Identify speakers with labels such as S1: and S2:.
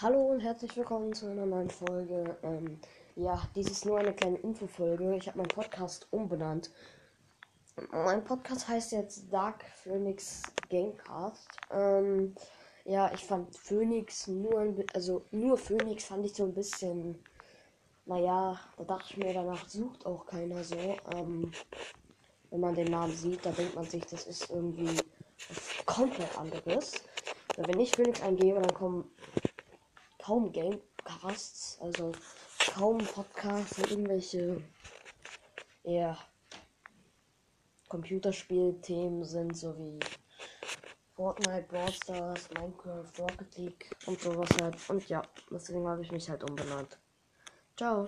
S1: Hallo und herzlich willkommen zu einer neuen Folge. Ähm, ja, dies ist nur eine kleine Infofolge. Ich habe meinen Podcast umbenannt. Mein Podcast heißt jetzt Dark Phoenix Gamecast. Ähm, ja, ich fand Phoenix nur, ein, also nur Phoenix fand ich so ein bisschen, naja, da dachte ich mir, danach sucht auch keiner so. Ähm, wenn man den Namen sieht, da denkt man sich, das ist irgendwie was komplett anderes. Wenn ich Phoenix eingebe, dann kommen kaum Gamecasts, also kaum Podcasts und irgendwelche eher Computerspielthemen sind, so wie Fortnite, Brawl Stars, Minecraft, Rocket League und sowas halt. Und ja, deswegen habe ich mich halt umbenannt. Ciao.